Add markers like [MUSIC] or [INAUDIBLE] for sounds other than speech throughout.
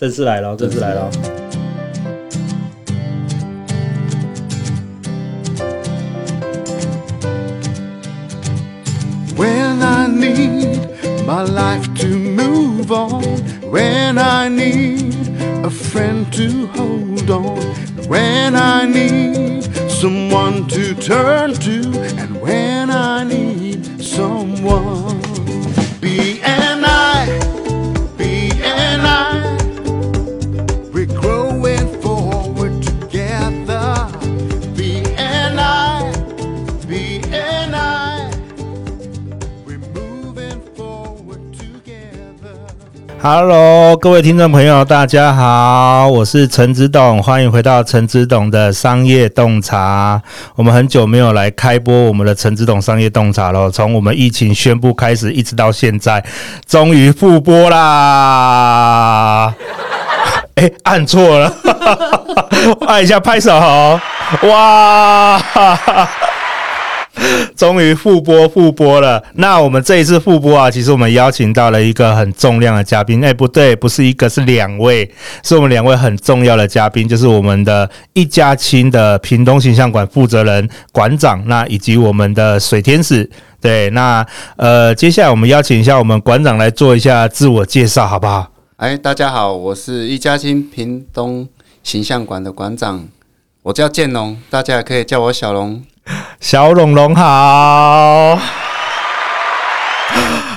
正式来了，正式来了。When I need my life to move on, when I need a friend to hold on, when I need someone to turn to, and when I need someone. Hello，各位听众朋友，大家好，我是陈子董，欢迎回到陈子董的商业洞察。我们很久没有来开播我们的陈子董商业洞察了，从我们疫情宣布开始，一直到现在，终于复播啦！[LAUGHS] 哎、按错了，[LAUGHS] 按一下拍手，哇！[LAUGHS] 终于复播复播了。那我们这一次复播啊，其实我们邀请到了一个很重量的嘉宾。哎，不对，不是一个，是两位，是我们两位很重要的嘉宾，就是我们的一家亲的屏东形象馆负责人馆长，那以及我们的水天使。对，那呃，接下来我们邀请一下我们馆长来做一下自我介绍，好不好？哎，大家好，我是一家亲屏东形象馆的馆长，我叫建龙，大家也可以叫我小龙。[LAUGHS] 小龙龙好，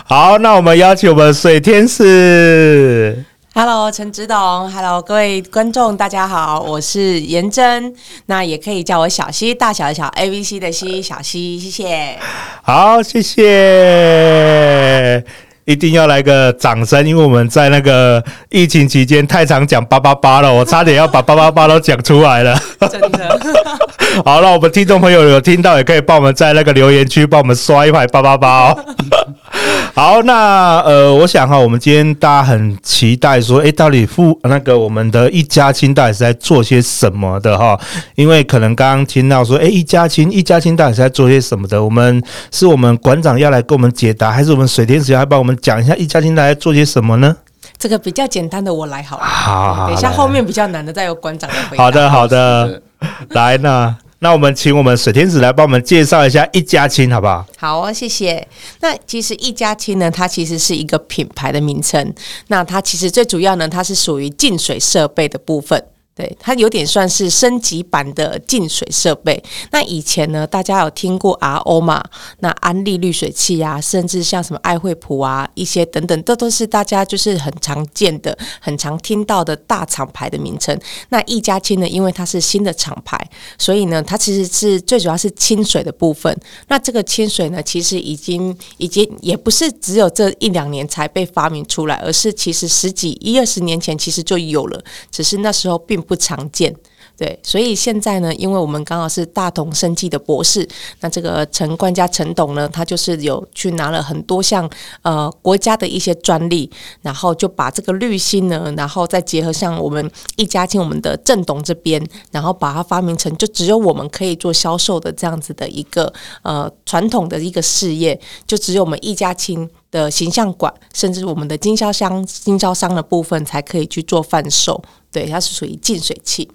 好，那我们邀请我们水天使。Hello，陈志董，Hello，各位观众，大家好，我是颜真，那也可以叫我小溪，大小的小，A B C 的西，小溪，谢谢。好，谢谢。一定要来个掌声，因为我们在那个疫情期间太常讲八八八了，我差点要把八八八都讲出来了。真的。[LAUGHS] 好，那我们听众朋友有听到，也可以帮我们在那个留言区帮我们刷一排八八八哦。[LAUGHS] 好，那呃，我想哈，我们今天大家很期待说，诶，到底富那个我们的一家亲到底是在做些什么的哈？因为可能刚刚听到说，诶，一家亲，一家亲到底是在做些什么的？我们是我们馆长要来给我们解答，还是我们水天使要来帮我们讲一下一家亲到底在做些什么呢？这个比较简单的我来好了，好，好，等一下后面比较难的再由馆长来回答。好的，好的，来呢。那我们请我们水天使来帮我们介绍一下一家亲，好不好？好啊，谢谢。那其实一家亲呢，它其实是一个品牌的名称。那它其实最主要呢，它是属于净水设备的部分。对，它有点算是升级版的净水设备。那以前呢，大家有听过 RO 嘛？那安利滤水器啊，甚至像什么爱惠普啊，一些等等，这都是大家就是很常见的、很常听到的大厂牌的名称。那一家清呢，因为它是新的厂牌，所以呢，它其实是最主要是清水的部分。那这个清水呢，其实已经已经也不是只有这一两年才被发明出来，而是其实十几一二十年前其实就有了，只是那时候并。不常见，对，所以现在呢，因为我们刚好是大同生技的博士，那这个陈冠家陈董呢，他就是有去拿了很多项呃国家的一些专利，然后就把这个滤芯呢，然后再结合像我们一家亲我们的郑董这边，然后把它发明成就只有我们可以做销售的这样子的一个呃传统的一个事业，就只有我们一家亲的形象馆，甚至我们的经销商经销商的部分才可以去做贩售。对，它是属于净水器。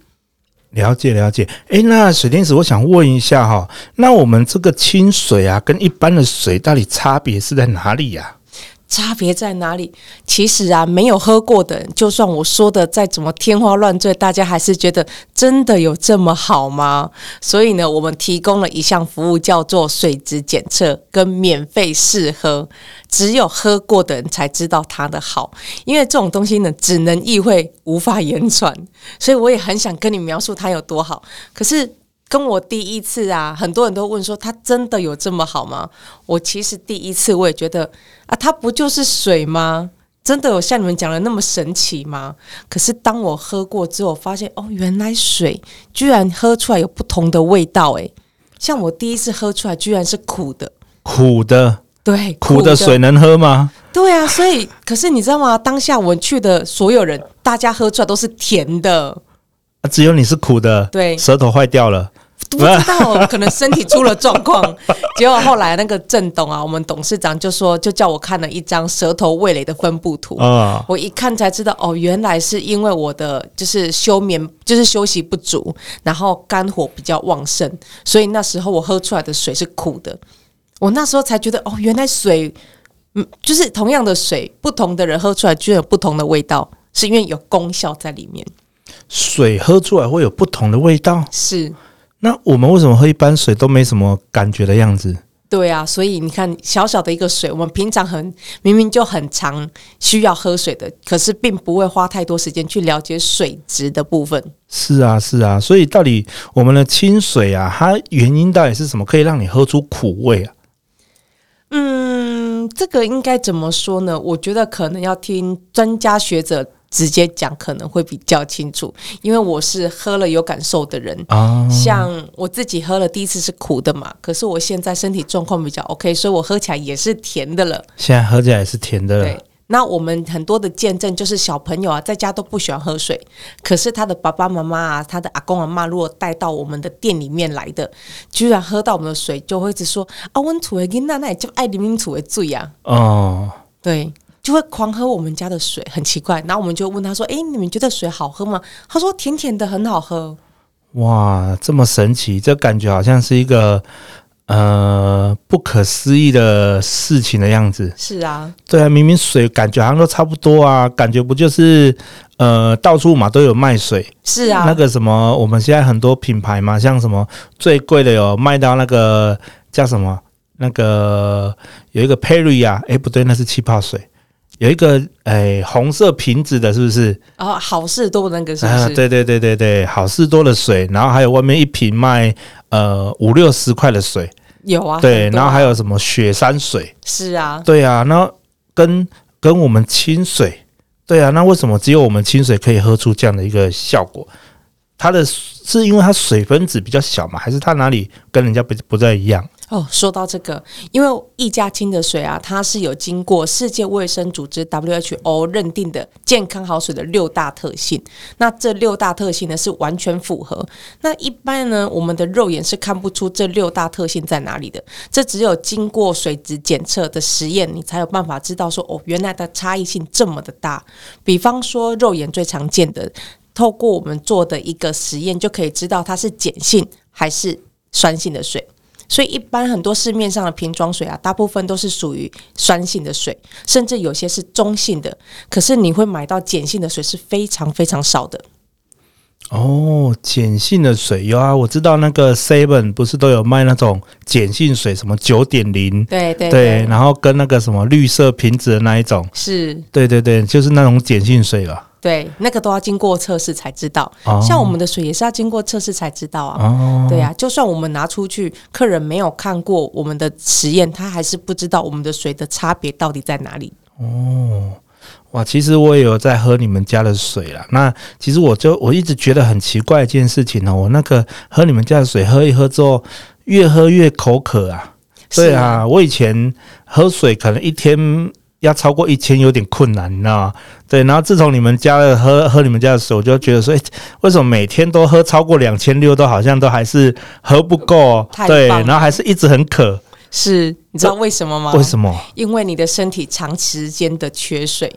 了解了解。哎，那水天使，我想问一下哈，那我们这个清水啊，跟一般的水到底差别是在哪里呀？差别在哪里？其实啊，没有喝过的人，就算我说的再怎么天花乱坠，大家还是觉得真的有这么好吗？所以呢，我们提供了一项服务，叫做水质检测跟免费试喝，只有喝过的人才知道它的好。因为这种东西呢，只能意会，无法言传，所以我也很想跟你描述它有多好。可是。跟我第一次啊，很多人都问说，它真的有这么好吗？我其实第一次我也觉得啊，它不就是水吗？真的有像你们讲的那么神奇吗？可是当我喝过之后，发现哦，原来水居然喝出来有不同的味道诶，像我第一次喝出来居然是苦的，苦的，对，苦的水能喝吗？对啊，所以可是你知道吗？当下我去的所有人，大家喝出来都是甜的，啊，只有你是苦的，对，舌头坏掉了。不知道，可能身体出了状况。[LAUGHS] 结果后来那个郑董啊，我们董事长就说，就叫我看了一张舌头味蕾的分布图。啊，我一看才知道，哦，原来是因为我的就是休眠，就是休息不足，然后肝火比较旺盛，所以那时候我喝出来的水是苦的。我那时候才觉得，哦，原来水，嗯，就是同样的水，不同的人喝出来居然有不同的味道，是因为有功效在里面。水喝出来会有不同的味道，是。那我们为什么喝一般水都没什么感觉的样子？对啊，所以你看，小小的一个水，我们平常很明明就很常需要喝水的，可是并不会花太多时间去了解水质的部分。是啊，是啊，所以到底我们的清水啊，它原因到底是什么，可以让你喝出苦味啊？嗯，这个应该怎么说呢？我觉得可能要听专家学者。直接讲可能会比较清楚，因为我是喝了有感受的人。啊，像我自己喝了第一次是苦的嘛，可是我现在身体状况比较 OK，所以我喝起来也是甜的了。现在喝起来也是甜的了。对，那我们很多的见证就是小朋友啊，在家都不喜欢喝水，可是他的爸爸妈妈啊，他的阿公阿妈，如果带到我们的店里面来的，居然喝到我们的水，就会一直说啊，温土的囡仔，那也就爱里面土的醉呀。哦，对。就会狂喝我们家的水，很奇怪。然后我们就问他说：“诶，你们觉得水好喝吗？”他说：“甜甜的，很好喝。”哇，这么神奇！这感觉好像是一个呃不可思议的事情的样子。是啊，对啊，明明水感觉好像都差不多啊，感觉不就是呃到处嘛都有卖水。是啊，那个什么，我们现在很多品牌嘛，像什么最贵的有卖到那个叫什么那个有一个 Perrier 啊，诶，不对，那是气泡水。有一个诶、欸，红色瓶子的，是不是？哦，好事多那个是不是？啊，对对对对对，好事多的水，然后还有外面一瓶卖呃五六十块的水，有啊。对，啊、然后还有什么雪山水？是啊，对啊。那跟跟我们清水，对啊，那为什么只有我们清水可以喝出这样的一个效果？它的是因为它水分子比较小嘛，还是它哪里跟人家不不太一样？哦，说到这个，因为一家亲的水啊，它是有经过世界卫生组织 WHO 认定的健康好水的六大特性。那这六大特性呢是完全符合。那一般呢，我们的肉眼是看不出这六大特性在哪里的。这只有经过水质检测的实验，你才有办法知道说，哦，原来的差异性这么的大。比方说，肉眼最常见的，透过我们做的一个实验，就可以知道它是碱性还是酸性的水。所以，一般很多市面上的瓶装水啊，大部分都是属于酸性的水，甚至有些是中性的。可是，你会买到碱性的水是非常非常少的。哦，碱性的水有啊，我知道那个 Seven 不是都有卖那种碱性水，什么九点零，对对对，然后跟那个什么绿色瓶子的那一种，是，对对对，就是那种碱性水了。对，那个都要经过测试才知道。哦、像我们的水也是要经过测试才知道啊。哦、对啊，就算我们拿出去，客人没有看过我们的实验，他还是不知道我们的水的差别到底在哪里。哦，哇，其实我也有在喝你们家的水啦。那其实我就我一直觉得很奇怪一件事情呢、喔，我那个喝你们家的水，喝一喝之后，越喝越口渴啊。对啊，我以前喝水可能一天。要超过一千有点困难，你知道吗？对，然后自从你们家的喝喝你们家的水，我就觉得说，欸，为什么每天都喝超过两千六，都好像都还是喝不够？对，然后还是一直很渴。是，你知道为什么吗？为什么？因为你的身体长时间的缺水。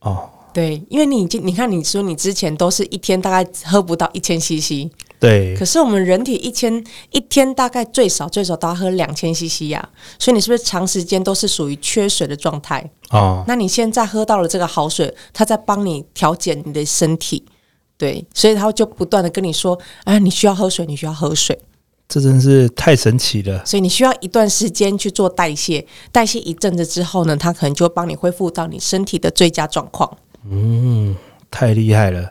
哦，对，因为你已经你看，你说你之前都是一天大概喝不到一千 CC。对，可是我们人体一天一天大概最少最少都要喝两千 CC 呀，所以你是不是长时间都是属于缺水的状态？哦，那你现在喝到了这个好水，它在帮你调节你的身体，对，所以它就不断的跟你说，哎，你需要喝水，你需要喝水，这真是太神奇了。所以你需要一段时间去做代谢，代谢一阵子之后呢，它可能就会帮你恢复到你身体的最佳状况。嗯，太厉害了。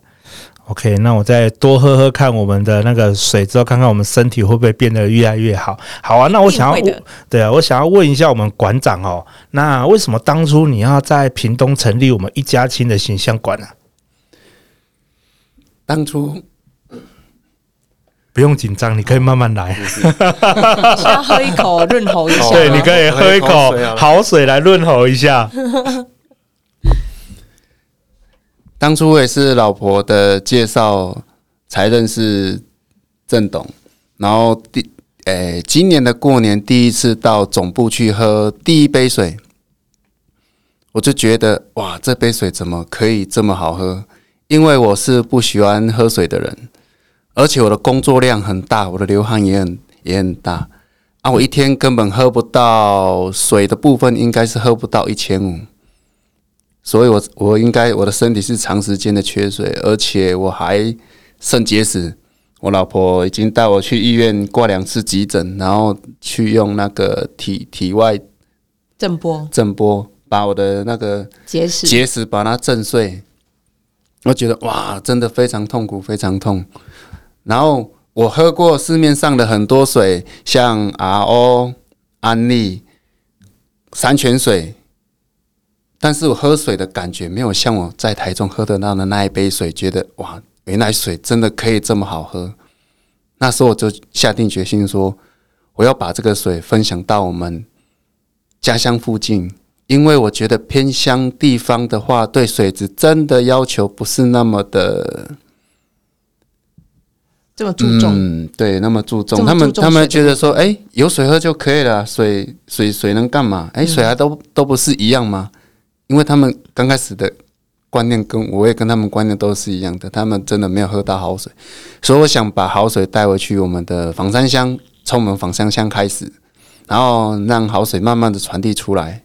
OK，那我再多喝喝看我们的那个水之后，看看我们身体会不会变得越来越好。好啊，那我想要问，对啊，我想要问一下我们馆长哦，那为什么当初你要在屏东成立我们一家亲的形象馆呢？当初不用紧张，你可以慢慢来。[LAUGHS] 先喝一口润喉一下。对，你可以喝一口好水来润喉一下。当初我也是老婆的介绍才认识郑董，然后第诶、今年的过年第一次到总部去喝第一杯水，我就觉得哇，这杯水怎么可以这么好喝？因为我是不喜欢喝水的人，而且我的工作量很大，我的流汗也很也很大啊，我一天根本喝不到水的部分，应该是喝不到一千五。所以我，我我应该我的身体是长时间的缺水，而且我还肾结石。我老婆已经带我去医院挂两次急诊，然后去用那个体体外震波震波把我的那个结石结石把它震碎。我觉得哇，真的非常痛苦，非常痛。然后我喝过市面上的很多水，像 RO、安利、山泉水。但是我喝水的感觉没有像我在台中喝得到的那一杯水，觉得哇，原来水真的可以这么好喝。那时候我就下定决心说，我要把这个水分享到我们家乡附近，因为我觉得偏乡地方的话，对水质真的要求不是那么的这么注重。嗯，对，那么注重。他们他们觉得说，哎，有水喝就可以了，水水水能干嘛？哎，水还都都不是一样吗？因为他们刚开始的观念跟我也跟他们观念都是一样的，他们真的没有喝到好水，所以我想把好水带回去我们的枋山乡，从我们枋山乡开始，然后让好水慢慢的传递出来。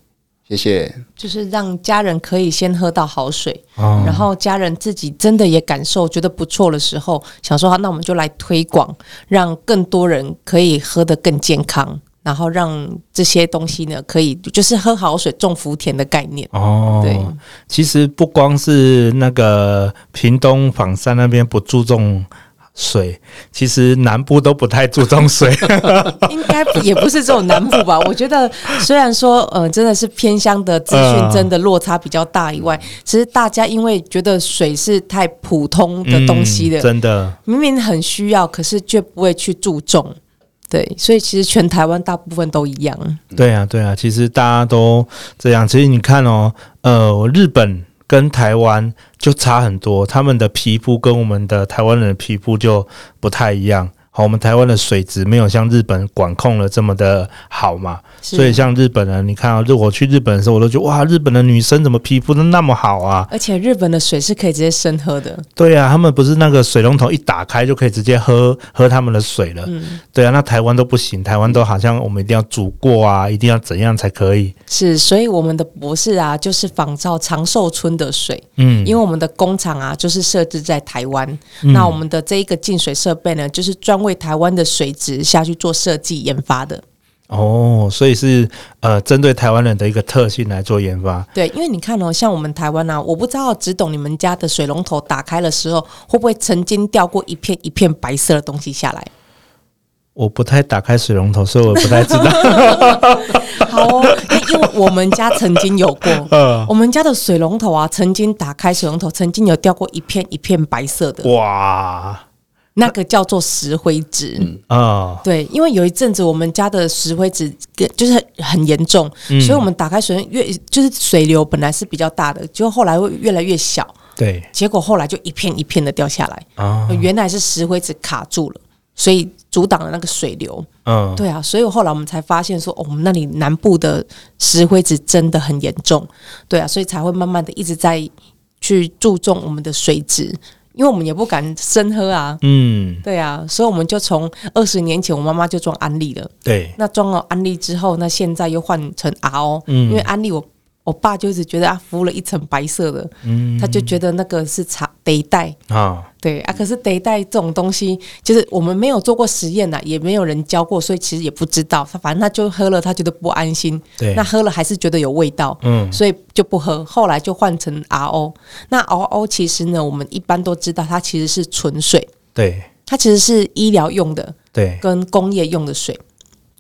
谢谢。就是让家人可以先喝到好水，然后家人自己真的也感受觉得不错的时候，想说好，那我们就来推广，让更多人可以喝得更健康。然后让这些东西呢，可以就是喝好水种福田的概念哦。对，其实不光是那个屏东枋山那边不注重水，其实南部都不太注重水。[LAUGHS] 应该也不是这种南部吧？[LAUGHS] 我觉得虽然说呃真的是偏乡的资讯真的落差比较大以外，呃、其实大家因为觉得水是太普通的东西的，嗯、真的明明很需要，可是却不会去注重。对，所以其实全台湾大部分都一样。对啊，对啊，其实大家都这样。其实你看哦，呃，日本跟台湾就差很多，他们的皮肤跟我们的台湾人的皮肤就不太一样。好，我们台湾的水质没有像日本管控的这么的好嘛，所以像日本人，你看啊，就我去日本的时候，我都觉得哇，日本的女生怎么皮肤都那么好啊？而且日本的水是可以直接生喝的。对啊，他们不是那个水龙头一打开就可以直接喝喝他们的水了。嗯，对啊，那台湾都不行，台湾都好像我们一定要煮过啊，一定要怎样才可以？是，所以我们的博士啊，就是仿照长寿村的水。嗯，因为我们的工厂啊，就是设置在台湾，嗯，那我们的这一个净水设备呢，就是专。为台湾的水质下去做设计研发的哦，所以是呃针对台湾人的一个特性来做研发。对，因为你看哦，像我们台湾、啊，我不知道只懂你们家的水龙头打开的时候，会不会曾经掉过一片一片白色的东西下来？我不太打开水龙头，所以我不太知道。[LAUGHS] 好哦，因为我们家曾经有过，呃，[LAUGHS] 我们家的水龙头啊，曾经打开水龙头，曾经有掉过一片一片白色的。哇！那个叫做石灰质。啊，哦、对，因为有一阵子我们家的石灰质就是很严重，嗯、所以我们打开水越就是水流本来是比较大的，就后来会越来越小，对，结果后来就一片一片的掉下来，哦、原来是石灰质卡住了，所以阻挡了那个水流，嗯，对啊，所以后来我们才发现说，哦，我们那里南部的石灰质真的很严重，对啊，所以才会慢慢的一直在去注重我们的水质。因为我们也不敢生喝啊，嗯，对啊，所以我们就从二十年前，我妈妈就装安利了，对，那装了安利之后，那现在又换成 RO，嗯，因为安利我。我爸就一直觉得啊，敷了一层白色的，嗯，他就觉得那个是茶得带啊，对啊，可是得带这种东西，就是我们没有做过实验呐，也没有人教过，所以其实也不知道。他反正他就喝了，他觉得不安心，对，那喝了还是觉得有味道，嗯，所以就不喝。后来就换成 RO，那 RO 其实呢，我们一般都知道它其实是纯水，对，它其实是医疗用的，对，跟工业用的水。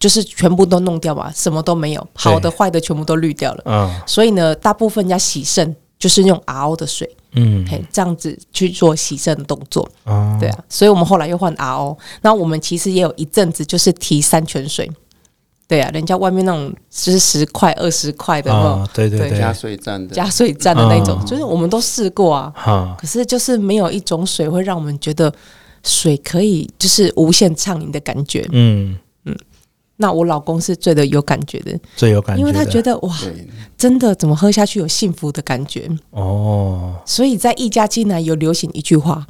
就是全部都弄掉嘛，什么都没有，好的坏的全部都滤掉了。嗯，所以呢，大部分人家洗肾就是用 RO 的水，嗯，嘿，这样子去做洗肾的动作。哦，对啊，所以我们后来又换 RO。那我们其实也有一阵子就是提山泉水，对啊，人家外面那种就是十块二十块的，哦，对对对，加水站的。加水站的那种，就是我们都试过啊，哈，可是就是没有一种水会让我们觉得水可以就是无限畅饮的感觉。嗯嗯，那我老公是最的有感觉的，最有感觉，因为他觉得哇，真的怎么喝下去有幸福的感觉哦。所以在一家进来有流行一句话，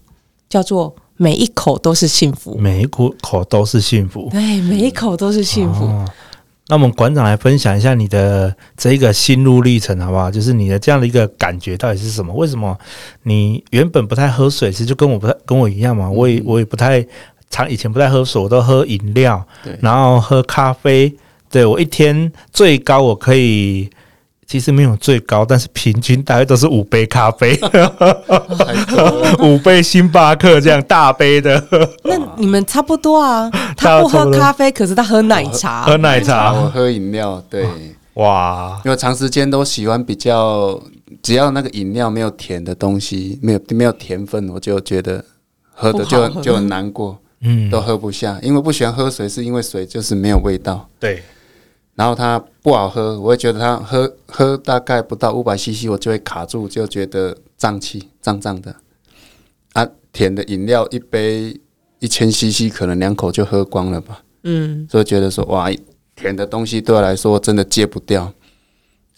叫做每一口都是幸福，每一口口都是幸福，对，每一口都是幸福。哦那我们馆长来分享一下你的这一个心路历程，好不好？就是你的这样的一个感觉到底是什么？为什么你原本不太喝水，其实就跟我不太跟我一样嘛？我也我也不太常以前不太喝水，我都喝饮料，然后喝咖啡。对，我一天最高我可以。其实没有最高，但是平均大概都是五杯咖啡，五杯星巴克这样大杯的。那你们差不多啊？[LAUGHS] 他不喝咖啡，可是他喝奶茶。喝奶茶，我喝饮料。对，哇，因为长时间都喜欢比较，只要那个饮料没有甜的东西，没有没有甜分，我就觉得喝的就就很难过，嗯，都喝不下。因为不喜欢喝水，是因为水就是没有味道。对。然后它不好喝，我会觉得它喝喝大概不到五百 CC，我就会卡住，就觉得胀气胀胀的。啊，甜的饮料一杯一千 CC，可能两口就喝光了吧。嗯，所以觉得说哇，甜的东西对我来说真的戒不掉。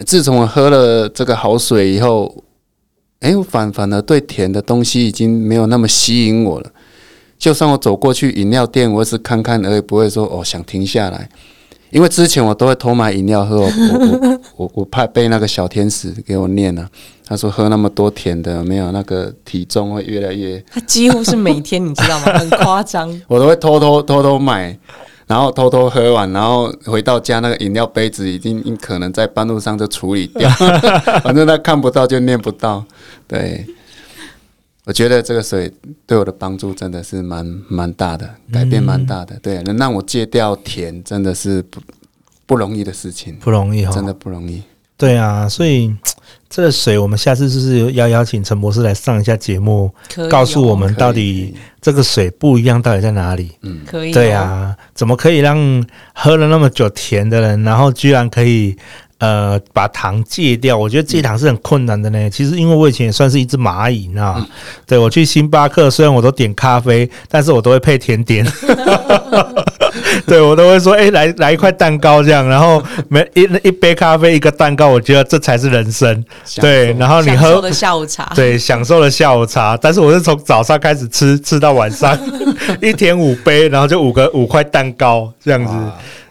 自从我喝了这个好水以后，哎，我反反而对甜的东西已经没有那么吸引我了。就算我走过去饮料店，我也是看看而已，不会说哦想停下来。因为之前我都会偷买饮料喝，我我我我怕被那个小天使给我念了。他说喝那么多甜的，没有那个体重会越来越。他几乎是每天，你知道吗？很夸张。[LAUGHS] 我都会偷偷偷偷买，然后偷偷喝完，然后回到家那个饮料杯子已经可能在半路上就处理掉，[LAUGHS] 反正他看不到就念不到，对。我觉得这个水对我的帮助真的是蛮蛮大的，改变蛮大的。对，能让我戒掉甜，真的是不不容易的事情，不容易哈，真的不容易。对啊，所以这个水，我们下次是不是要邀请陈博士来上一下节目，告诉我们到底这个水不一样到底在哪里？嗯，可以。对啊，怎么可以让喝了那么久甜的人，然后居然可以？呃，把糖戒掉，我觉得戒糖是很困难的呢。其实，因为我以前也算是一只蚂蚁，你知道吗？对，我去星巴克，虽然我都点咖啡，但是我都会配甜点。[LAUGHS] 对，我都会说，哎，来来一块蛋糕这样，然后 [LAUGHS] 每一一杯咖啡，一个蛋糕，我觉得这才是人生。对，然后你喝的下午茶，[LAUGHS] 对，享受了下午茶。但是我是从早上开始吃，吃到晚上，一天五杯，然后就五个五块蛋糕这样子。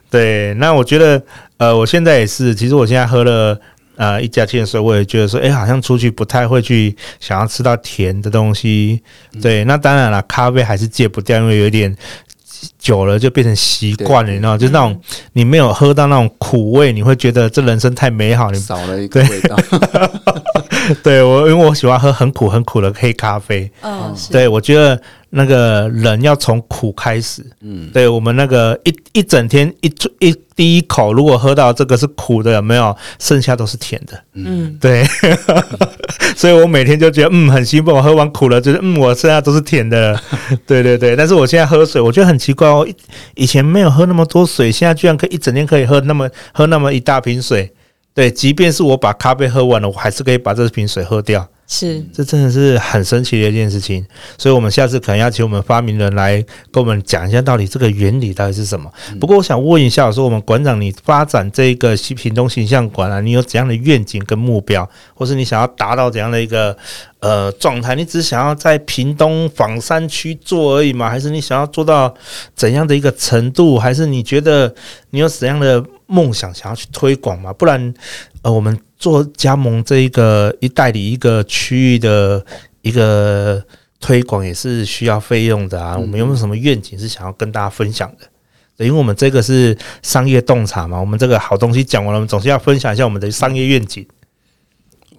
对，那我觉得。呃，我现在也是，其实我现在喝了呃一家亲的时候，我也觉得说，哎，好像出去不太会去想要吃到甜的东西。对，那当然了，咖啡还是戒不掉，因为有点久了就变成习惯了，你知道，就是那种你没有喝到那种苦味，你会觉得这人生太美好，你少了一个味道。[LAUGHS] [LAUGHS] 对我，因为我喜欢喝很苦很苦的黑咖啡。嗯，对我觉得。那个人要从苦开始，嗯，对我们那个一一整天一一第一口，如果喝到这个是苦的，有没有？剩下都是甜的，嗯，对，[LAUGHS] 所以我每天就觉得嗯很兴奋，我喝完苦了，就是嗯我剩下都是甜的，对对对。但是我现在喝水，我觉得很奇怪哦，以前没有喝那么多水，现在居然可以一整天可以喝那么喝那么一大瓶水，对，即便是我把咖啡喝完了，我还是可以把这瓶水喝掉。是，这真的是很神奇的一件事情，所以，我们下次可能要请我们发明人来跟我们讲一下，到底这个原理到底是什么。不过，我想问一下，我说我们馆长，你发展这个西屏东形象馆啊，你有怎样的愿景跟目标，或是你想要达到怎样的一个呃状态？你只想要在屏东枋山区做而已吗？还是你想要做到怎样的一个程度？还是你觉得你有怎样的梦想想要去推广嘛？不然，呃，我们。做加盟这一个一代理一个区域的一个推广也是需要费用的啊。我们有没有什么愿景是想要跟大家分享的？因为我们这个是商业洞察嘛，我们这个好东西讲完了，我们总是要分享一下我们的商业愿景。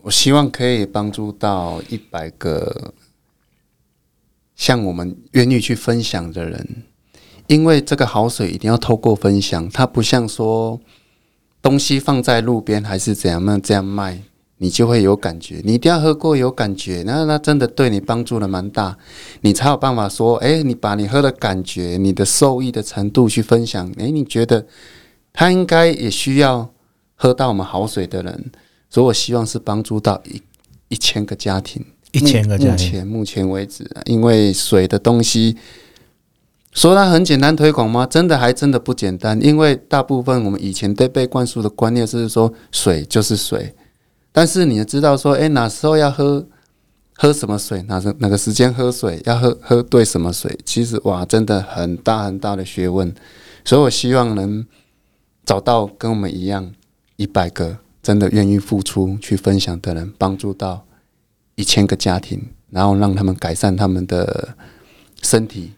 我希望可以帮助到一百个像我们愿意去分享的人，因为这个好水一定要透过分享，它不像说。东西放在路边还是怎样？那这样卖，你就会有感觉。你一定要喝过有感觉，那那真的对你帮助的蛮大，你才有办法说，诶，你把你喝的感觉、你的受益的程度去分享。诶，你觉得他应该也需要喝到我们好水的人，所以我希望是帮助到一一千个家庭，一千个家庭。目前目前为止，因为水的东西说它很简单推广吗？真的还真的不简单。因为大部分我们以前对被灌输的观念是说水就是水，但是你也知道说，哎，哪时候要喝喝什么水，哪时哪个时间喝水，要喝喝对什么水，其实哇，真的很大很大的学问。所以我希望能找到跟我们一样一百个真的愿意付出去分享的人，帮助到。一千个家庭，然后让他们改善他们的身体，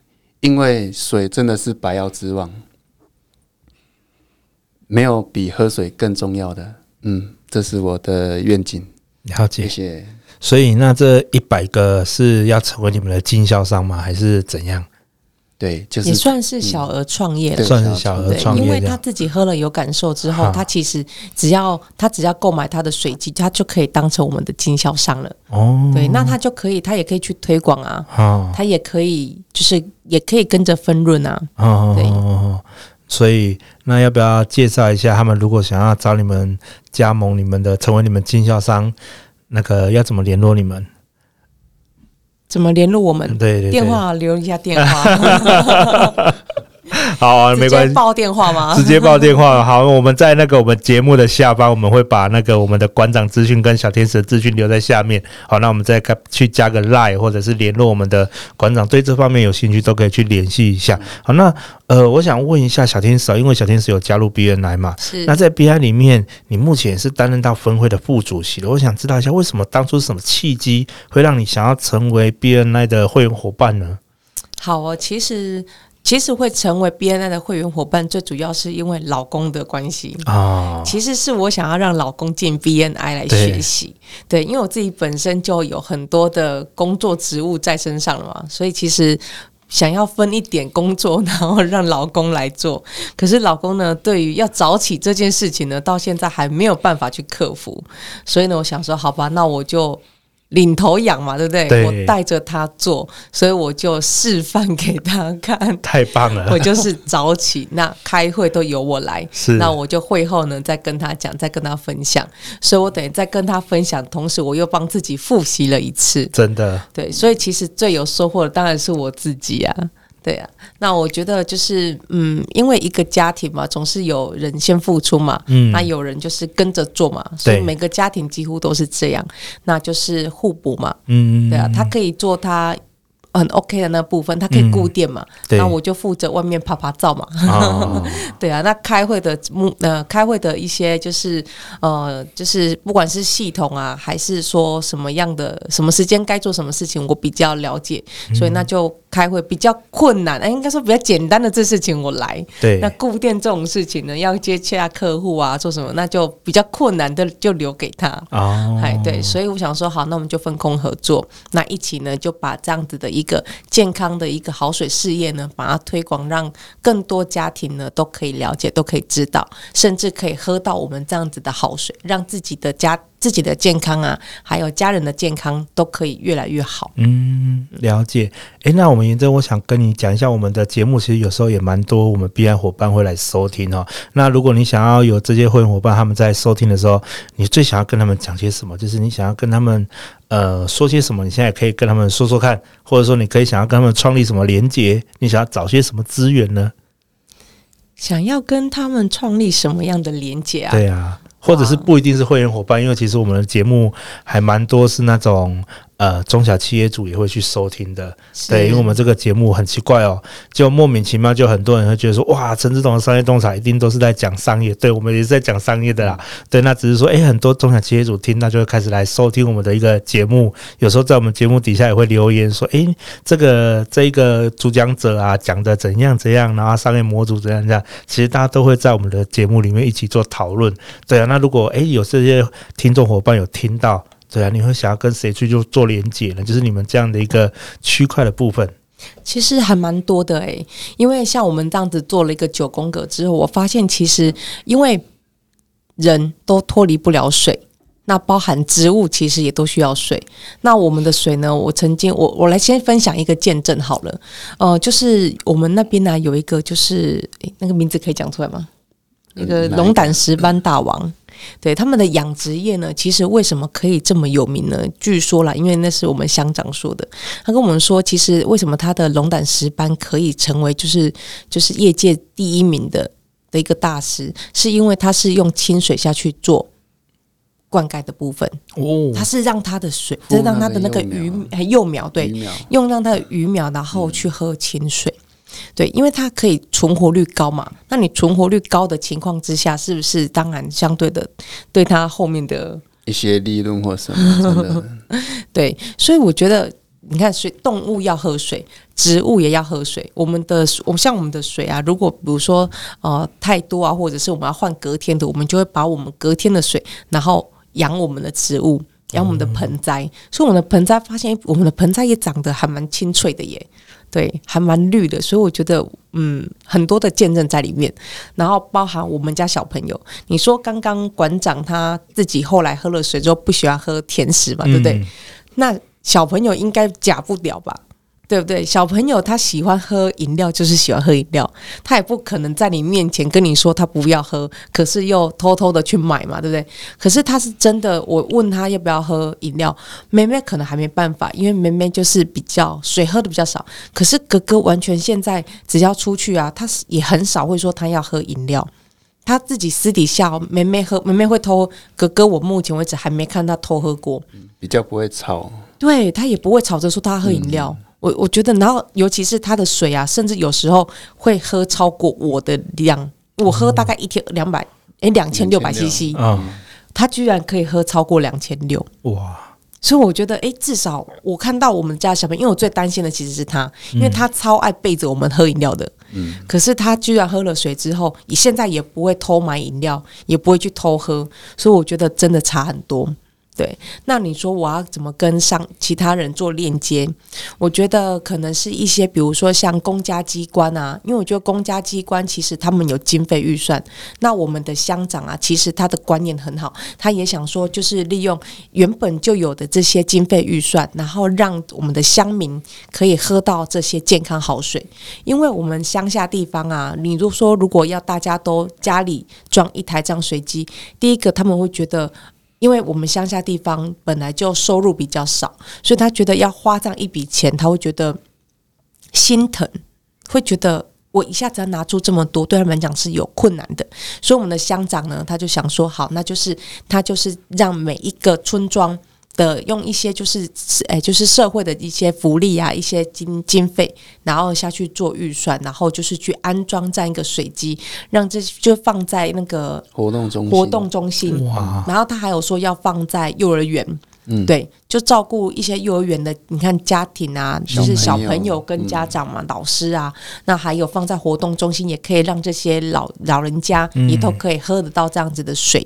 因为水真的是百药之王，没有比喝水更重要的。嗯，这是我的愿景。了解，谢谢。所以，那这一百个是要成为你们的经销商吗？还是怎样？对，就是也算是小额创业了，算是小额创业。因为他自己喝了有感受之后，他其实只要他只要购买他的水机，他就可以当成我们的经销商了。哦，对，那他就可以，他也可以去推广啊。他也可以，就是也可以跟着分润啊。哦，对。所以，那要不要介绍一下他们？如果想要找你们加盟你们的，成为你们经销商，那个要怎么联络你们？怎么联络我们？对电话留一下电话。[LAUGHS] [LAUGHS] [LAUGHS] 好啊，没关系。报电话吗？[LAUGHS] 直接报电话。[LAUGHS] 好，我们在那个我们节目的下方，我们会把那个我们的馆长资讯跟小天使的资讯留在下面。好，那我们再去加个 line 或者是联络我们的馆长，对这方面有兴趣都可以去联系一下。好，那呃，我想问一下小天使，因为小天使有加入 BNI 嘛？是。那在 BNI 里面，你目前是担任到分会的副主席了。我想知道一下，为什么当初是什么契机会让你想要成为 BNI 的会员伙伴呢？好哦，其实。其实会成为 BNI 的会员伙伴，最主要是因为老公的关系啊。其实是我想要让老公进 BNI 来学习，对，因为我自己本身就有很多的工作职务在身上了嘛，所以其实想要分一点工作，然后让老公来做。[LAUGHS] 可是老公呢，对于要早起这件事情呢，到现在还没有办法去克服。所以呢，我想说，好吧，那我就。领头羊嘛，对不对？对，我带着他做，所以我就示范给他看。太棒了！[LAUGHS] 我就是早起，那开会都由我来。是，那我就会后呢，再跟他讲，再跟他分享。所以我等于在跟他分享，同时我又帮自己复习了一次。真的，对，所以其实最有收获的当然是我自己啊。对啊，那我觉得就是，嗯，因为一个家庭嘛，总是有人先付出嘛，嗯，那有人就是跟着做嘛，所以每个家庭几乎都是这样，那就是互补嘛，嗯，对啊，他可以做他。很 OK 的那部分，他可以固定嘛？那、嗯、我就负责外面拍拍照嘛。哦、[LAUGHS] 对啊，那开会的目呃，开会的一些就是呃，就是不管是系统啊，还是说什么样的什么时间该做什么事情，我比较了解，嗯、所以那就开会比较困难。哎，应该说比较简单的这事情我来。对，那固定这种事情呢，要接洽客户啊，做什么，那就比较困难的，就留给他。哦，哎，对，所以我想说，好，那我们就分工合作，那一起呢，就把这样子的一。一个健康的一个好水事业呢，把它推广，让更多家庭呢都可以了解，都可以知道，甚至可以喝到我们这样子的好水，让自己的家。自己的健康啊，还有家人的健康都可以越来越好。嗯，了解。诶，那我们妍珍，我想跟你讲一下，我们的节目其实有时候也蛮多，我们 BNI 伙伴会来收听哦。那如果你想要有这些会员伙伴他们在收听的时候，你最想要跟他们讲些什么？就是你想要跟他们呃说些什么？你现在可以跟他们说说看，或者说你可以想要跟他们创立什么连接？你想要找些什么资源呢？想要跟他们创立什么样的连接啊？对啊。或者是不一定是会员伙伴，因为其实我们的节目还蛮多是那种。呃，中小企业主也会去收听的，对，因为我们这个节目很奇怪哦，就莫名其妙就很多人会觉得说，哇，陈志董的商业洞察一定都是在讲商业，对，我们也是在讲商业的啦，对，那只是说，诶，很多中小企业主听那就会开始来收听我们的一个节目，有时候在我们节目底下也会留言说，诶，这个这一个主讲者啊讲的怎样怎样，然后商业模组怎样怎样，其实大家都会在我们的节目里面一起做讨论，对啊，那如果诶有这些听众伙伴有听到。对啊，你会想要跟谁去就做连接呢？就是你们这样的一个区块的部分，其实还蛮多的诶，因为像我们这样子做了一个九宫格之后，我发现其实因为人都脱离不了水，那包含植物其实也都需要水。那我们的水呢？我曾经我我来先分享一个见证好了，呃，就是我们那边呢有一个就是诶那个名字可以讲出来吗？那个龙胆石斑大王。对他们的养殖业呢，其实为什么可以这么有名呢？据说啦，因为那是我们乡长说的，他跟我们说，其实为什么他的龙胆石斑可以成为就是就是业界第一名的的一个大师，是因为他是用清水下去做。灌溉的部分哦，它是让它的水，就是让它的那个鱼幼苗对，用让它的鱼苗，然后去喝清水，对，因为它可以存活率高嘛。那你存活率高的情况之下，是不是当然相对的对它后面的一些利润或什么？[LAUGHS] 对，所以我觉得你看，水动物要喝水，植物也要喝水。我们的我像我们的水啊，如果比如说呃太多啊，或者是我们要换隔天的，我们就会把我们隔天的水，然后。养我们的植物，养我们的盆栽，嗯、所以我们的盆栽发现，我们的盆栽也长得还蛮清脆的耶，对，还蛮绿的，所以我觉得，嗯，很多的见证在里面。然后包含我们家小朋友，你说刚刚馆长他自己后来喝了水之后不喜欢喝甜食嘛，对不对？嗯、那小朋友应该假不了吧？对不对？小朋友他喜欢喝饮料，就是喜欢喝饮料，他也不可能在你面前跟你说他不要喝，可是又偷偷的去买嘛，对不对？可是他是真的，我问他要不要喝饮料，妹妹可能还没办法，因为妹妹就是比较水喝的比较少。可是哥哥完全现在只要出去啊，他也很少会说他要喝饮料，他自己私底下妹妹喝，妹妹会偷，哥哥我目前为止还没看他偷喝过，比较不会吵，对，他也不会吵着说他喝饮料。嗯我我觉得，然后尤其是他的水啊，甚至有时候会喝超过我的量。我喝大概一天两百，哎，两千六百 CC，他居然可以喝超过两千六，哇！所以我觉得，哎，至少我看到我们家小朋友，因为我最担心的其实是他，因为他超爱背着我们喝饮料的。嗯。可是他居然喝了水之后，你现在也不会偷买饮料，也不会去偷喝，所以我觉得真的差很多。对，那你说我要怎么跟上其他人做链接？我觉得可能是一些，比如说像公家机关啊，因为我觉得公家机关其实他们有经费预算。那我们的乡长啊，其实他的观念很好，他也想说，就是利用原本就有的这些经费预算，然后让我们的乡民可以喝到这些健康好水。因为我们乡下地方啊，你如果说如果要大家都家里装一台这样水机，第一个他们会觉得。因为我们乡下地方本来就收入比较少，所以他觉得要花这样一笔钱，他会觉得心疼，会觉得我一下子要拿出这么多，对他们来讲是有困难的。所以我们的乡长呢，他就想说，好，那就是他就是让每一个村庄。的用一些就是诶，就是社会的一些福利啊，一些经经费，然后下去做预算，然后就是去安装这样一个水机，让这就放在那个活动中活动中心。哇！然后他还有说要放在幼儿园，嗯，对，就照顾一些幼儿园的，你看家庭啊，就是小朋友跟家长嘛，老师啊，那还有放在活动中心，也可以让这些老老人家也都可以喝得到这样子的水。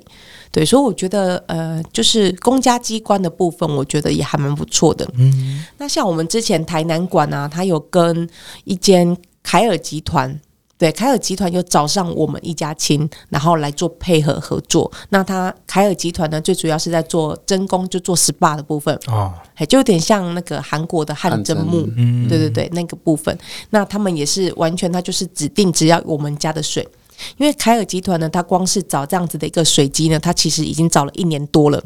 对，所以我觉得，呃，就是公家机关的部分，我觉得也还蛮不错的。嗯，那像我们之前台南馆啊，它有跟一间凯尔集团，对，凯尔集团有找上我们一家亲，然后来做配合合作。那他凯尔集团呢，最主要是在做真工，就做 SPA 的部分哦，还就有点像那个韩国的汗蒸木，嗯，对对对，那个部分。那他们也是完全，他就是指定只要我们家的水。因为凯尔集团呢，他光是找这样子的一个水机呢，他其实已经找了一年多了。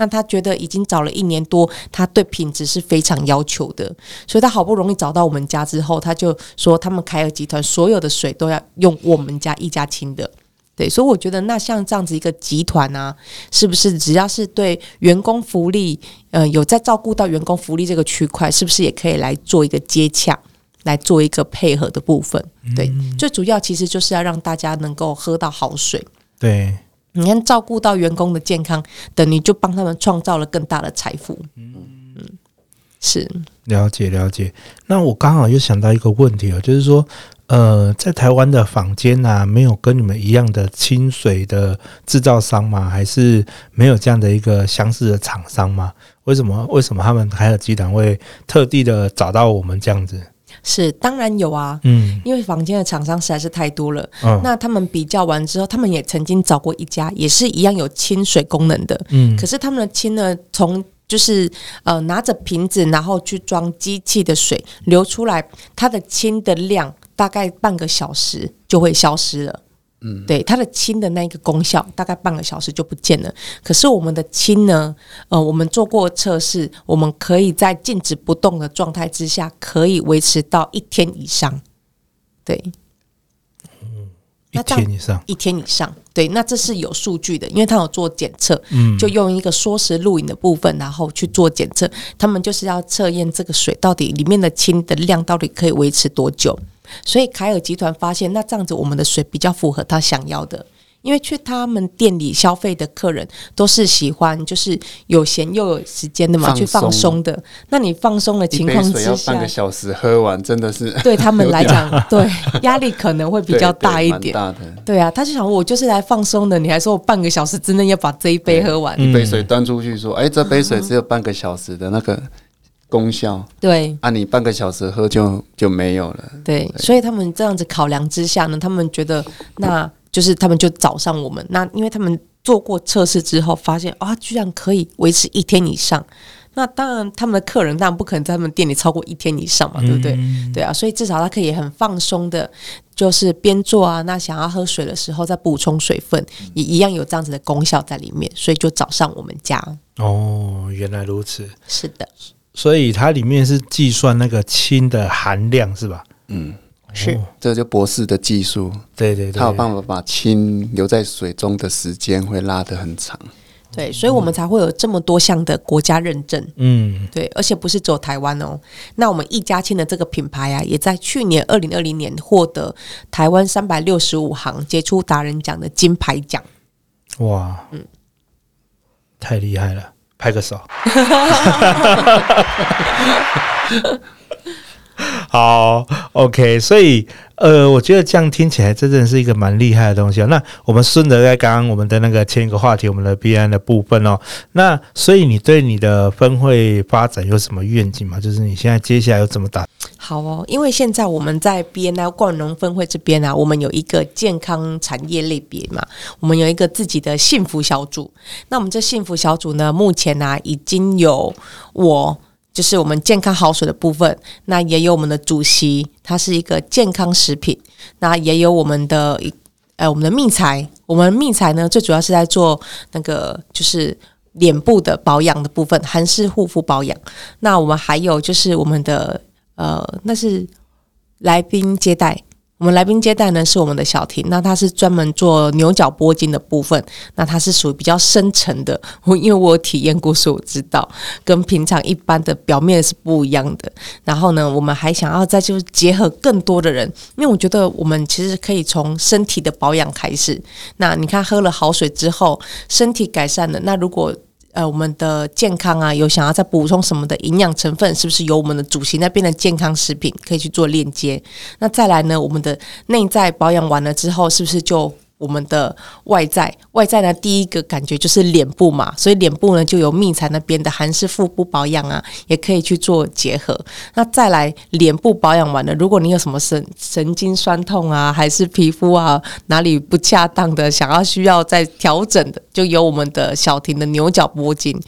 那他觉得已经找了一年多，他对品质是非常要求的，所以他好不容易找到我们家之后，他就说他们凯尔集团所有的水都要用我们家一家亲的。对，所以我觉得那像这样子一个集团啊，是不是只要是对员工福利，呃，有在照顾到员工福利这个区块，是不是也可以来做一个接洽？来做一个配合的部分，对，嗯、最主要其实就是要让大家能够喝到好水。对，你看照顾到员工的健康，等于就帮他们创造了更大的财富。嗯嗯，是了解了解。那我刚好又想到一个问题哦，就是说，呃，在台湾的坊间啊，没有跟你们一样的清水的制造商吗？还是没有这样的一个相似的厂商吗？为什么？为什么他们海尔集团会特地的找到我们这样子？是，当然有啊，嗯，因为房间的厂商实在是太多了，嗯，那他们比较完之后，他们也曾经找过一家，也是一样有清水功能的，嗯，可是他们的清呢，从就是呃拿着瓶子，然后去装机器的水流出来，它的清的量大概半个小时就会消失了。嗯，对，它的氢的那个功效大概半个小时就不见了。可是我们的氢呢，呃，我们做过测试，我们可以在静止不动的状态之下，可以维持到一天以上。对，嗯，一天以上，一天以上。对，那这是有数据的，因为他有做检测，嗯，就用一个缩时录影的部分，然后去做检测。他们就是要测验这个水到底里面的氢的量到底可以维持多久。所以凯尔集团发现，那这样子我们的水比较符合他想要的，因为去他们店里消费的客人都是喜欢就是有闲又有时间的嘛，去放松的。那你放松的情况之下，要半个小时喝完，真的是对他们来讲，对压力可能会比较大一点。大的，对啊，他就想我就是来放松的，你还说我半个小时之内要把这一杯喝完，一杯水端出去说，哎，这杯水只有半个小时的那个。功效对，啊，你半个小时喝就就没有了。对，对，所以他们这样子考量之下呢，他们觉得那就是他们就找上我们。那因为他们做过测试之后，发现啊，居然可以维持一天以上。那当然，他们的客人当然不可能在他们店里超过一天以上嘛，对不对？嗯、对啊，所以至少他可以很放松的，就是边做啊，那想要喝水的时候再补充水分，也一样有这样子的功效在里面。所以就找上我们家。哦，原来如此。是的。所以它里面是计算那个氢的含量是吧？嗯，是，这就博士的技术。对对对，他有办法把氢留在水中的时间会拉得很长。对，所以我们才会有这么多项的国家认证。嗯，对，而且不是只有台湾哦。那我们一家亲的这个品牌啊，也在去年二零二零年获得台湾三百六十五行杰出达人奖的金牌奖。哇，嗯，太厉害了。拍个手，[LAUGHS] [LAUGHS] 好，OK。所以，呃，我觉得这样听起来真的是一个蛮厉害的东西哦。那我们顺着在刚刚我们的那个前一个话题，我们的 B N 的部分哦。那所以你对你的分会发展有什么愿景吗？就是你现在接下来要怎么打？好哦，因为现在我们在 BNI 冠农分会这边啊，我们有一个健康产业类别嘛，我们有一个自己的幸福小组。那我们这幸福小组呢，目前呢、已经有我，就是我们健康好水的部分，那也有我们的主席，他是一个健康食品，那也有我们的一呃我们的秘材，我们秘材呢最主要是在做那个就是脸部的保养的部分，韩式护肤保养。那我们还有就是我们的。呃，那是来宾接待。我们来宾接待呢是我们的小婷，那她是专门做牛角拨筋的部分，那它是属于比较深层的。我因为我有体验过，所以我知道跟平常一般的表面是不一样的。然后呢，我们还想要再就是结合更多的人，因为我觉得我们其实可以从身体的保养开始。那你看，喝了好水之后，身体改善了。那如果呃，我们的健康啊，有想要再补充什么的营养成分，是不是由我们的主席那边的健康食品可以去做链接？那再来呢，我们的内在保养完了之后，是不是就？我们的外在，外在呢，第一个感觉就是脸部嘛，所以脸部呢就有蜜彩那边的韩式腹部保养啊，也可以去做结合。那再来脸部保养完了，如果你有什么神神经酸痛啊，还是皮肤啊哪里不恰当的，想要需要再调整的，就有我们的小婷的牛角拨筋。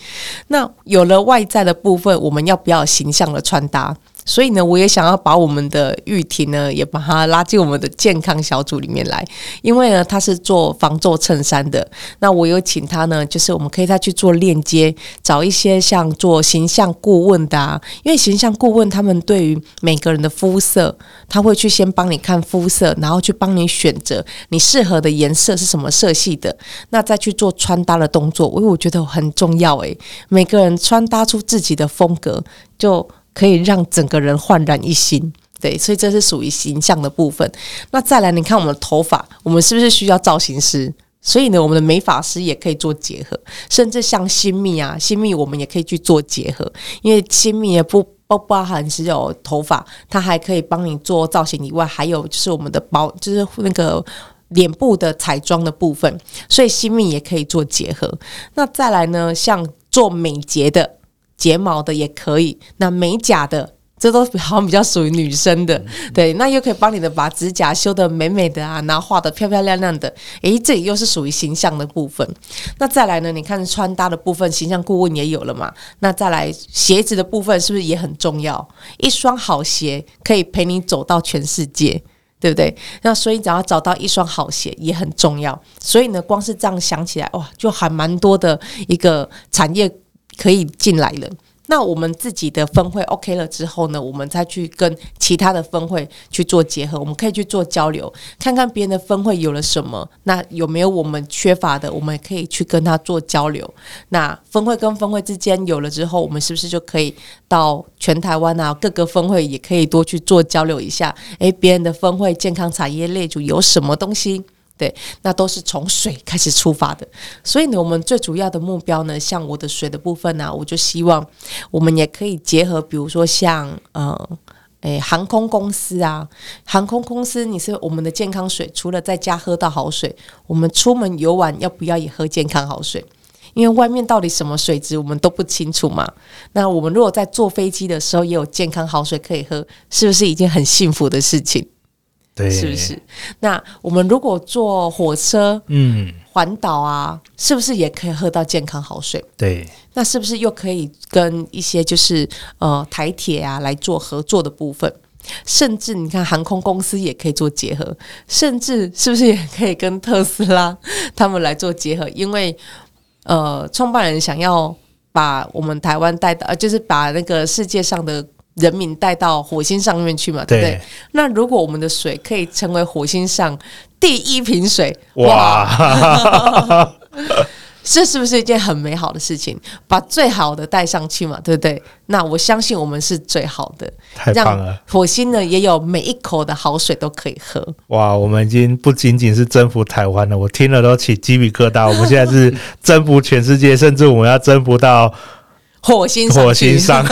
那有了外在的部分，我们要不要形象的穿搭？所以呢，我也想要把我们的玉婷呢，也把她拉进我们的健康小组里面来，因为呢，她是做防皱衬衫的。那我有请她呢，就是我们可以再去做链接，找一些像做形象顾问的啊，因为形象顾问他们对于每个人的肤色，他会去先帮你看肤色，然后去帮你选择你适合的颜色是什么色系的，那再去做穿搭的动作，因为我觉得很重要诶，每个人穿搭出自己的风格就。可以让整个人焕然一新，对，所以这是属于形象的部分。那再来，你看我们的头发，我们是不是需要造型师？所以呢，我们的美发师也可以做结合，甚至像新密啊，新密我们也可以去做结合，因为新密也不不包含只有头发，它还可以帮你做造型以外，还有就是我们的包，就是那个脸部的彩妆的部分，所以新密也可以做结合。那再来呢，像做美睫的。睫毛的也可以，那美甲的这都好像比较属于女生的，对，那又可以帮你的把指甲修得美美的啊，然后画得漂漂亮亮的，诶，这里又是属于形象的部分。那再来呢？你看穿搭的部分，形象顾问也有了嘛？那再来鞋子的部分是不是也很重要？一双好鞋可以陪你走到全世界。对不对？那所以只要找到一双好鞋也很重要。所以呢，光是这样想起来，哇，就还蛮多的一个产业可以进来了。那我们自己的分会 OK 了之后呢，我们再去跟其他的分会去做结合，我们可以去做交流，看看别人的分会有了什么，那有没有我们缺乏的，我们可以去跟他做交流。那分会跟分会之间有了之后，我们是不是就可以到全台湾啊，各个分会也可以多去做交流一下？诶，别人的分会健康产业类组有什么东西？对，那都是从水开始出发的，所以呢，我们最主要的目标呢，像我的水的部分呢、我就希望我们也可以结合，比如说像呃，诶，航空公司啊，航空公司，你是我们的健康水，除了在家喝到好水，我们出门游玩要不要也喝健康好水？因为外面到底什么水质我们都不清楚嘛。那我们如果在坐飞机的时候也有健康好水可以喝，是不是一件很幸福的事情？对，是不是？那我们如果坐火车，嗯，环岛啊，是不是也可以喝到健康好水？对，那是不是又可以跟一些就是呃台铁啊来做合作的部分？甚至你看航空公司也可以做结合，甚至是不是也可以跟特斯拉 [LAUGHS] 他们来做结合？因为呃，创办人想要把我们台湾带到，呃，就是把那个世界上的。人民带到火星上面去嘛，对不对？那如果我们的水可以成为火星上第一瓶水，哇，哇 [LAUGHS] 这是不是一件很美好的事情？把最好的带上去嘛，对不对？那我相信我们是最好的，太棒了！火星呢也有每一口的好水都可以喝。哇，我们已经不仅仅是征服台湾了，我听了都起鸡皮疙瘩。我们现在是征服全世界，甚至我们要征服到。火星火星上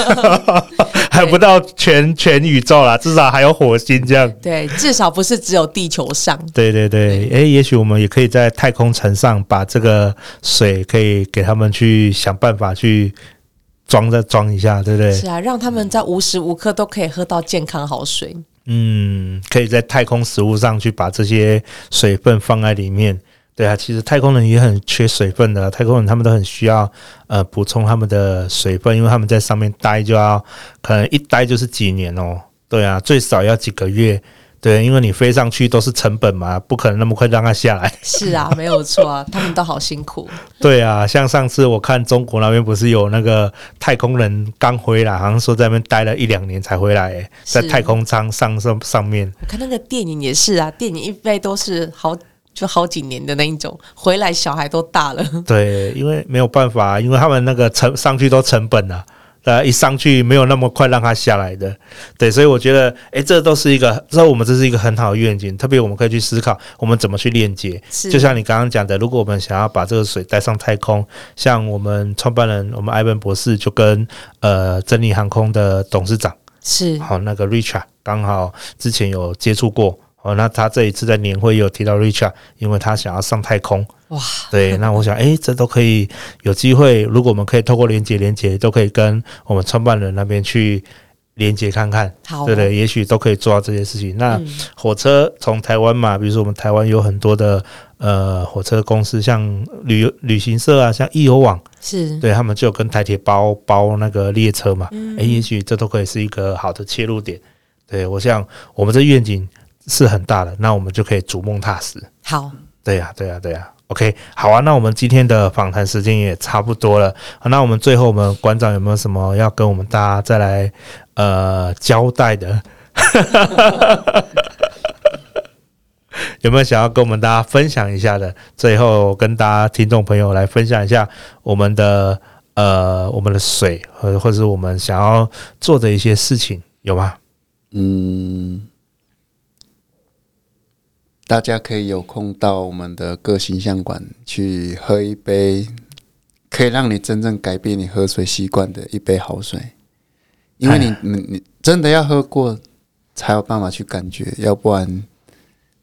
[LAUGHS] 还不到全全宇宙啦，至少还有火星这样。对，至少不是只有地球上。对对对，哎、欸，也许我们也可以在太空城上把这个水可以给他们去想办法去装再装一下，对不对？是啊，让他们在无时无刻都可以喝到健康好水。嗯，可以在太空食物上去把这些水分放在里面。对啊，其实太空人也很缺水分的。太空人他们都很需要呃补充他们的水分，因为他们在上面待就要可能一待就是几年哦。对啊，最少要几个月。对，因为你飞上去都是成本嘛，不可能那么快让他下来。是啊，没有错啊，他们都好辛苦。[LAUGHS] 对啊，像上次我看中国那边不是有那个太空人刚回来，好像说在那边待了一两年才回来，在太空舱上上上面。我看那个电影也是啊，电影一飞都是好。就好几年的那一种，回来小孩都大了。[LAUGHS] 对，因为没有办法，因为他们那个成上去都成本啊，呃，一上去没有那么快让他下来的。对，所以我觉得，哎，这都是一个，所以我们这是一个很好的愿景。特别我们可以去思考，我们怎么去链接。就像你刚刚讲的，如果我们想要把这个水带上太空，像我们创办人我们艾文博士就跟呃珍妮航空的董事长是好那个 Richard 刚好之前有接触过。哦，那他这一次在年会有提到 Richard，因为他想要上太空。哇，对，那我想，哎、欸，这都可以有机会。如果我们可以透过连接连接，都可以跟我们创办人那边去连接看看。好，对对，也许都可以做到这些事情。那火车从台湾嘛，比如说我们台湾有很多的呃火车公司，像旅游旅行社啊，像易游网，是对他们就跟台铁包包那个列车嘛。哎、欸，也许这都可以是一个好的切入点。对，我想我们这愿景。是很大的，那我们就可以逐梦踏实。好，对呀、啊，对呀、啊，对呀、啊。OK，好啊，那我们今天的访谈时间也差不多了。那我们最后，我们馆长有没有什么要跟我们大家再来呃交代的？[LAUGHS] 有没有想要跟我们大家分享一下的？最后跟大家听众朋友来分享一下我们的呃我们的水和或者是我们想要做的一些事情，有吗？嗯。大家可以有空到我们的各形象馆去喝一杯，可以让你真正改变你喝水习惯的一杯好水。因为你你你真的要喝过，才有办法去感觉，要不然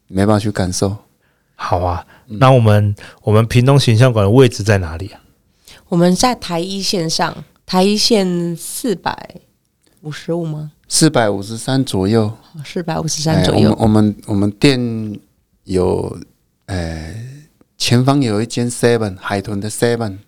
没办法去感受。好啊，那我们我们屏东形象馆的位置在哪里啊？我们在台一线上，台一线四百五十五吗？四百五十三左右，四百五十三左右。我们我们我们店。有，呃，前方有一间 Seven 海豚的 Seven，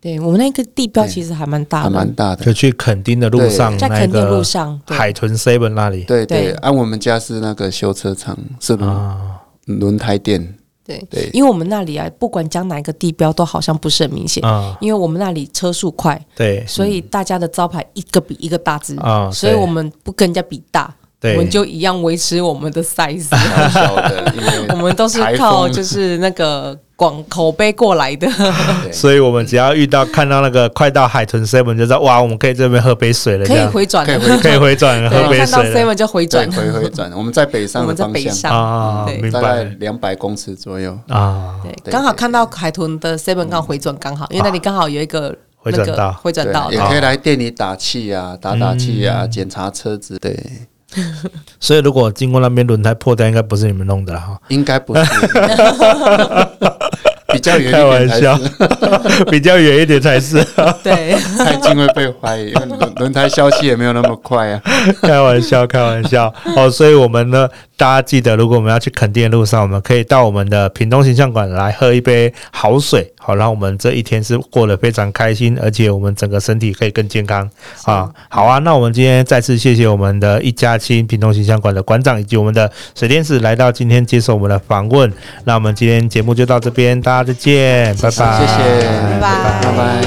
对我们那个地标其实还蛮大的，还蛮大的，就去垦丁的路上，在垦丁路上，海豚 seven 那里。对对，按我们家是那个修车厂，是吧？轮胎店。对对，因为我们那里啊，不管讲哪一个地标，都好像不是很明显啊。因为我们那里车速快，对，所以大家的招牌一个比一个大字啊，所以我们不跟人家比大。我们就一样维持我们的 size，[LAUGHS] 的，我们都是靠就是那个广口碑过来的，[LAUGHS] 所以我们只要遇到看到那个快到海豚 seven 就知道哇，我们可以这边喝杯水了，可以回转，可以回转喝杯水，看到 seven 就回转，回回转。我们在北上的方向。啊，大概两百公尺左右。啊，对，刚好看到海豚的 seven 刚好回转刚好，因为那里刚好有一个回转道，回转道。也可以来店里打气啊，打打气啊，检查车子，对。[LAUGHS] 所以，如果经过那边轮胎破掉，应该不是你们弄的哈？应该不是，比较远，开玩笑，比较远一点才是。对，[LAUGHS] 太近会被怀疑，轮轮胎消气也没有那么快啊。开玩笑，开玩笑。哦，所以我们呢，大家记得，如果我们要去垦丁的路上，我们可以到我们的屏东形象馆来喝一杯好水。好，让我们这一天是过得非常开心，而且我们整个身体可以更健康啊！好啊，那我们今天再次谢谢我们的一家亲屏东形象馆的馆长以及我们的水天使来到今天接受我们的访问。那我们今天节目就到这边，大家再见，拜拜，谢谢，拜拜，拜拜。